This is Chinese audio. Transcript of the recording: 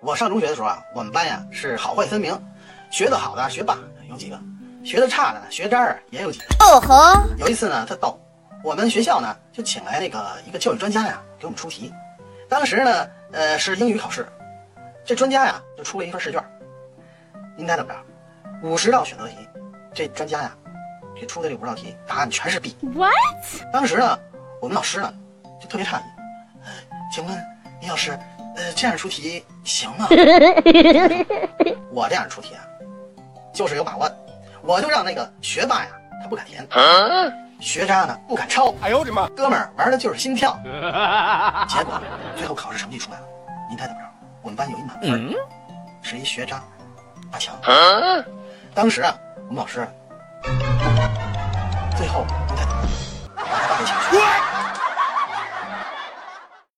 我上中学的时候啊，我们班呀是好坏分明，学得好的学霸有几个，学得差的学渣儿也有几个。哦吼，有一次呢，他逗，我们学校呢就请来那个一个教育专家呀给我们出题。当时呢，呃是英语考试，这专家呀就出了一份试卷。您猜怎么着？五十道选择题，这专家呀给出的这五十道题答案全是 B。What？当时呢，我们老师呢就特别诧异，呃请问李老师，呃这样出题行吗？我这样出题啊，就是有把握，我就让那个学霸呀他不敢填，学渣呢不敢抄，哎呦我的妈！哥们儿玩的就是心跳。结果最后考试成绩出来了，您猜怎么着？我们班有一满分，是一学渣阿强。当时啊，我们老师最后